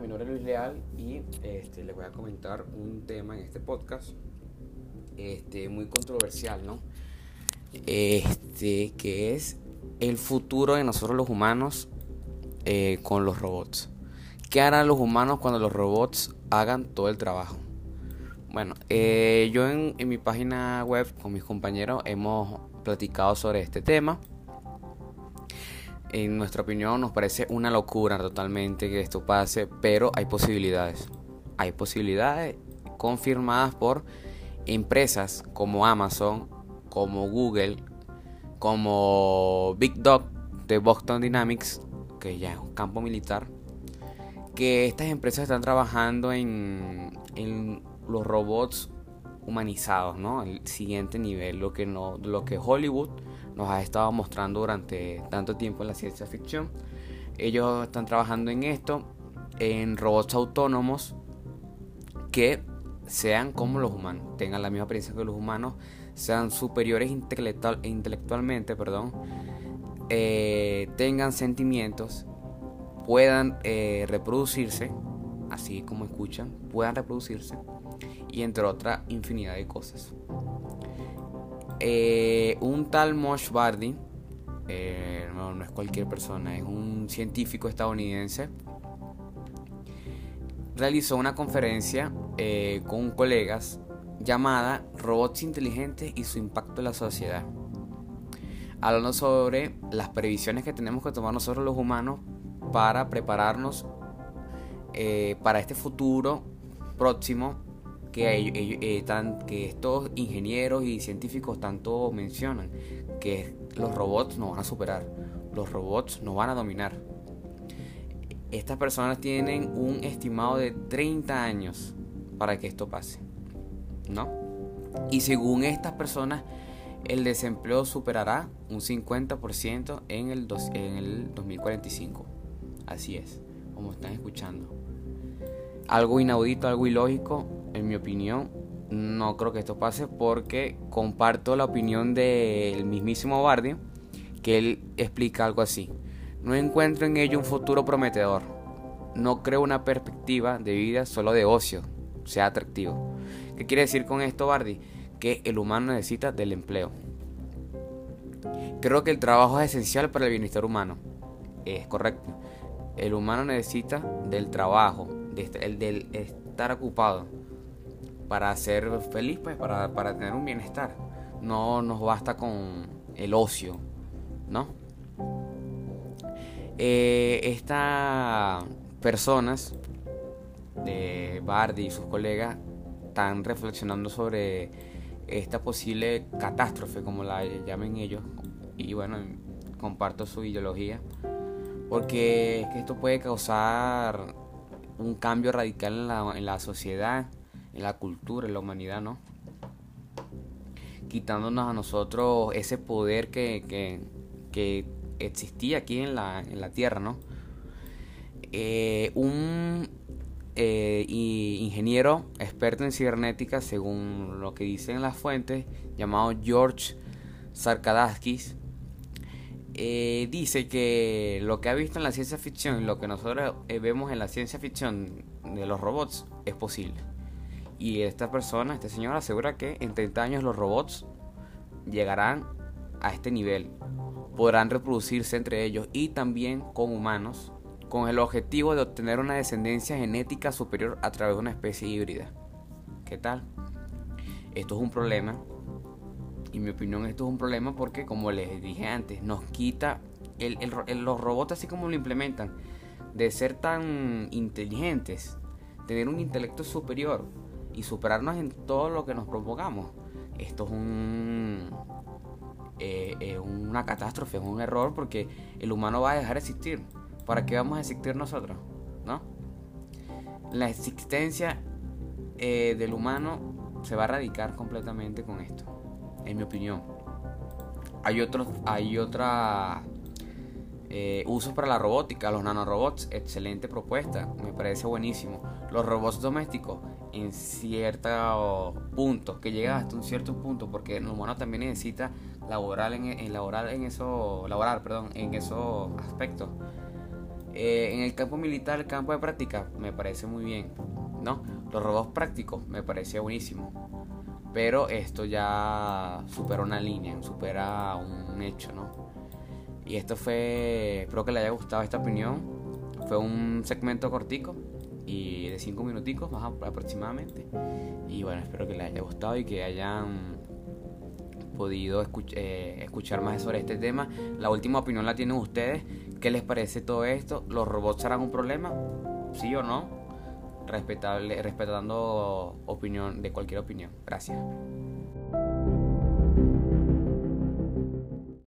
mi nombre es Luis Leal y este, les voy a comentar un tema en este podcast este, muy controversial, ¿no? Este, que es el futuro de nosotros los humanos eh, con los robots. ¿Qué harán los humanos cuando los robots hagan todo el trabajo? Bueno, eh, yo en, en mi página web con mis compañeros hemos platicado sobre este tema en nuestra opinión nos parece una locura totalmente que esto pase, pero hay posibilidades. Hay posibilidades confirmadas por empresas como Amazon, como Google, como Big Dog de Boston Dynamics, que ya es un campo militar, que estas empresas están trabajando en, en los robots humanizados, ¿no? El siguiente nivel, lo que no, lo que Hollywood nos ha estado mostrando durante tanto tiempo en la ciencia ficción. Ellos están trabajando en esto, en robots autónomos que sean como los humanos, tengan la misma apariencia que los humanos, sean superiores intelectual, intelectualmente, perdón, eh, tengan sentimientos, puedan eh, reproducirse, así como escuchan, puedan reproducirse y entre otra infinidad de cosas. Eh, un tal Mosh Bardi, eh, no, es cualquier persona, es un científico estadounidense, realizó una conferencia eh, con colegas llamada Robots inteligentes y su impacto en la sociedad. Hablando sobre las previsiones que tenemos que tomar nosotros los humanos para prepararnos para este futuro próximo que, eh, que estos ingenieros y científicos tanto mencionan, que los robots nos van a superar, los robots nos van a dominar. Estas personas tienen un estimado de 30 años para que esto pase, ¿no? Y según estas personas, el desempleo superará un 50% en el, en el 2045. Así es, como están escuchando. Algo inaudito, algo ilógico, en mi opinión, no creo que esto pase porque comparto la opinión del mismísimo Bardi, que él explica algo así. No encuentro en ello un futuro prometedor. No creo una perspectiva de vida solo de ocio, sea atractivo. ¿Qué quiere decir con esto, Bardi? Que el humano necesita del empleo. Creo que el trabajo es esencial para el bienestar humano. Es correcto. El humano necesita del trabajo, el del estar ocupado para ser feliz, pues, para, tener un bienestar. No nos basta con el ocio, ¿no? Eh, estas personas de Bardi y sus colegas están reflexionando sobre esta posible catástrofe, como la llamen ellos, y bueno, comparto su ideología, porque esto puede causar un cambio radical en la, en la sociedad en la cultura, en la humanidad, ¿no? Quitándonos a nosotros ese poder que, existía aquí en la, en la tierra, ¿no? Eh, un eh, ingeniero experto en cibernética, según lo que dicen las fuentes, llamado George Sarkadaskis, eh, dice que lo que ha visto en la ciencia ficción y lo que nosotros vemos en la ciencia ficción de los robots es posible. Y esta persona, este señor, asegura que en 30 años los robots llegarán a este nivel. Podrán reproducirse entre ellos y también con humanos, con el objetivo de obtener una descendencia genética superior a través de una especie híbrida. ¿Qué tal? Esto es un problema. Y mi opinión esto es un problema porque, como les dije antes, nos quita los robots así como lo implementan, de ser tan inteligentes, tener un intelecto superior, y superarnos en todo lo que nos propongamos. Esto es un eh, una catástrofe, es un error porque el humano va a dejar de existir. ¿Para qué vamos a existir nosotros? ¿No? La existencia eh, del humano se va a erradicar completamente con esto, en mi opinión. Hay otros, hay otra eh, usos para la robótica, los nanorobots, excelente propuesta, me parece buenísimo. Los robots domésticos, en ciertos puntos, que llegan hasta un cierto punto, porque el humano también necesita laborar en, en laborar en eso, laborar, perdón, en esos aspectos. Eh, en el campo militar, el campo de práctica, me parece muy bien, ¿no? Los robots prácticos me parecía buenísimo. Pero esto ya supera una línea, supera un hecho, ¿no? Y esto fue, espero que le haya gustado esta opinión. Fue un segmento cortico y de 5 minuticos más aproximadamente. Y bueno, espero que les haya gustado y que hayan podido eh, escuchar más sobre este tema. La última opinión la tienen ustedes. ¿Qué les parece todo esto? ¿Los robots serán un problema? ¿Sí o no? Respetable, respetando opinión de cualquier opinión. Gracias.